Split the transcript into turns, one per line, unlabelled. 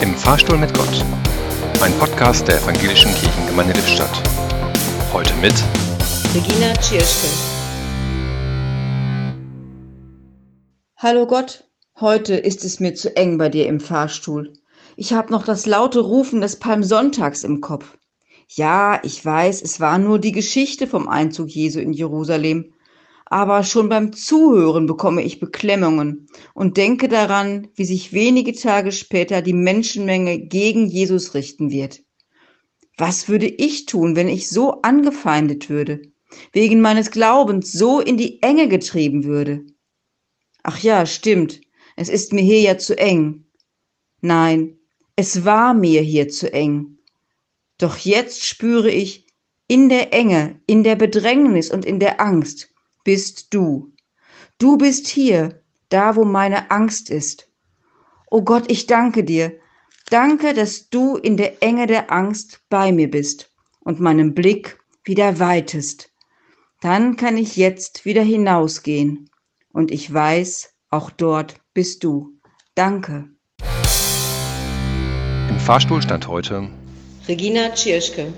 Im Fahrstuhl mit Gott. Ein Podcast der Evangelischen Kirchengemeinde Lippstadt. Heute mit
Regina Tschirschke.
Hallo Gott, heute ist es mir zu eng bei dir im Fahrstuhl. Ich habe noch das laute Rufen des Palmsonntags im Kopf. Ja, ich weiß, es war nur die Geschichte vom Einzug Jesu in Jerusalem, aber schon beim Zuhören bekomme ich Beklemmungen und denke daran, wie sich wenige Tage später die Menschenmenge gegen Jesus richten wird. Was würde ich tun, wenn ich so angefeindet würde, wegen meines Glaubens so in die Enge getrieben würde? Ach ja, stimmt, es ist mir hier ja zu eng. Nein, es war mir hier zu eng. Doch jetzt spüre ich, in der Enge, in der Bedrängnis und in der Angst, bist du. Du bist hier, da wo meine Angst ist. O Gott, ich danke dir. Danke, dass du in der Enge der Angst bei mir bist und meinen Blick wieder weitest. Dann kann ich jetzt wieder hinausgehen und ich weiß, auch dort bist du. Danke.
Im Fahrstuhl stand heute
Regina Tschirschke.